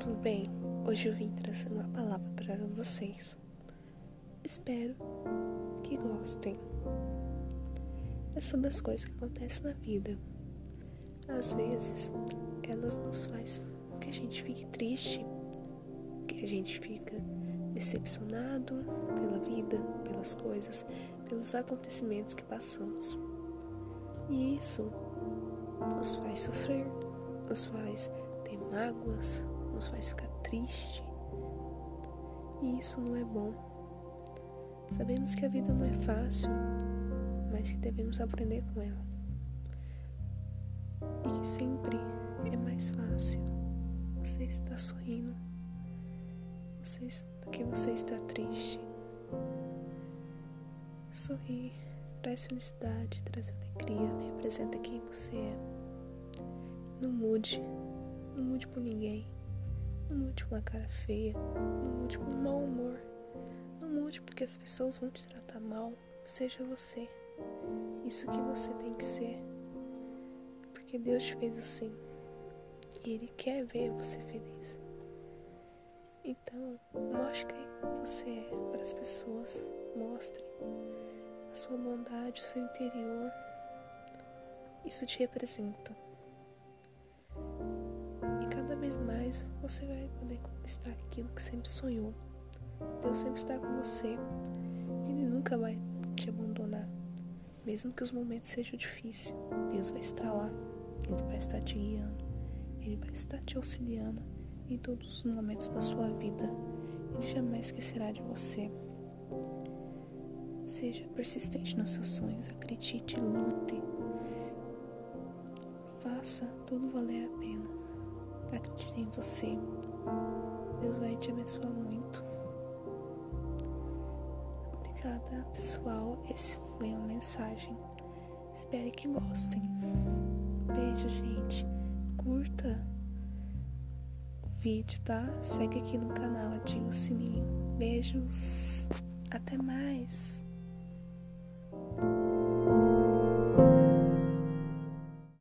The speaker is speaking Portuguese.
tudo bem? Hoje eu vim trazer uma palavra para vocês. Espero que gostem. É sobre as coisas que acontecem na vida. Às vezes, elas nos fazem que a gente fique triste, que a gente fica decepcionado pela vida, pelas coisas, pelos acontecimentos que passamos. E isso nos faz sofrer, nos faz mágoas, nos faz ficar triste. E isso não é bom. Sabemos que a vida não é fácil, mas que devemos aprender com ela. E que sempre é mais fácil você estar sorrindo você, do que você está triste. Sorrir traz felicidade, traz alegria, representa quem você é. Não mude, não mude por ninguém. Não mude uma cara feia. Não mude com um mau humor. Não mude porque as pessoas vão te tratar mal. Seja você. Isso que você tem que ser. Porque Deus te fez assim. E Ele quer ver você feliz. Então, mostre você é para as pessoas. Mostre a sua bondade, o seu interior. Isso te representa vez mais você vai poder conquistar aquilo que sempre sonhou. Deus sempre está com você. Ele nunca vai te abandonar. Mesmo que os momentos sejam difíceis, Deus vai estar lá. Ele vai estar te guiando. Ele vai estar te auxiliando em todos os momentos da sua vida. Ele jamais esquecerá de você. Seja persistente nos seus sonhos, acredite, lute. Faça tudo valer você. Deus vai te abençoar muito. Obrigada, pessoal. Esse foi uma mensagem. Espero que gostem. Beijo, gente. Curta o vídeo, tá? Segue aqui no canal, ativa o sininho. Beijos. Até mais.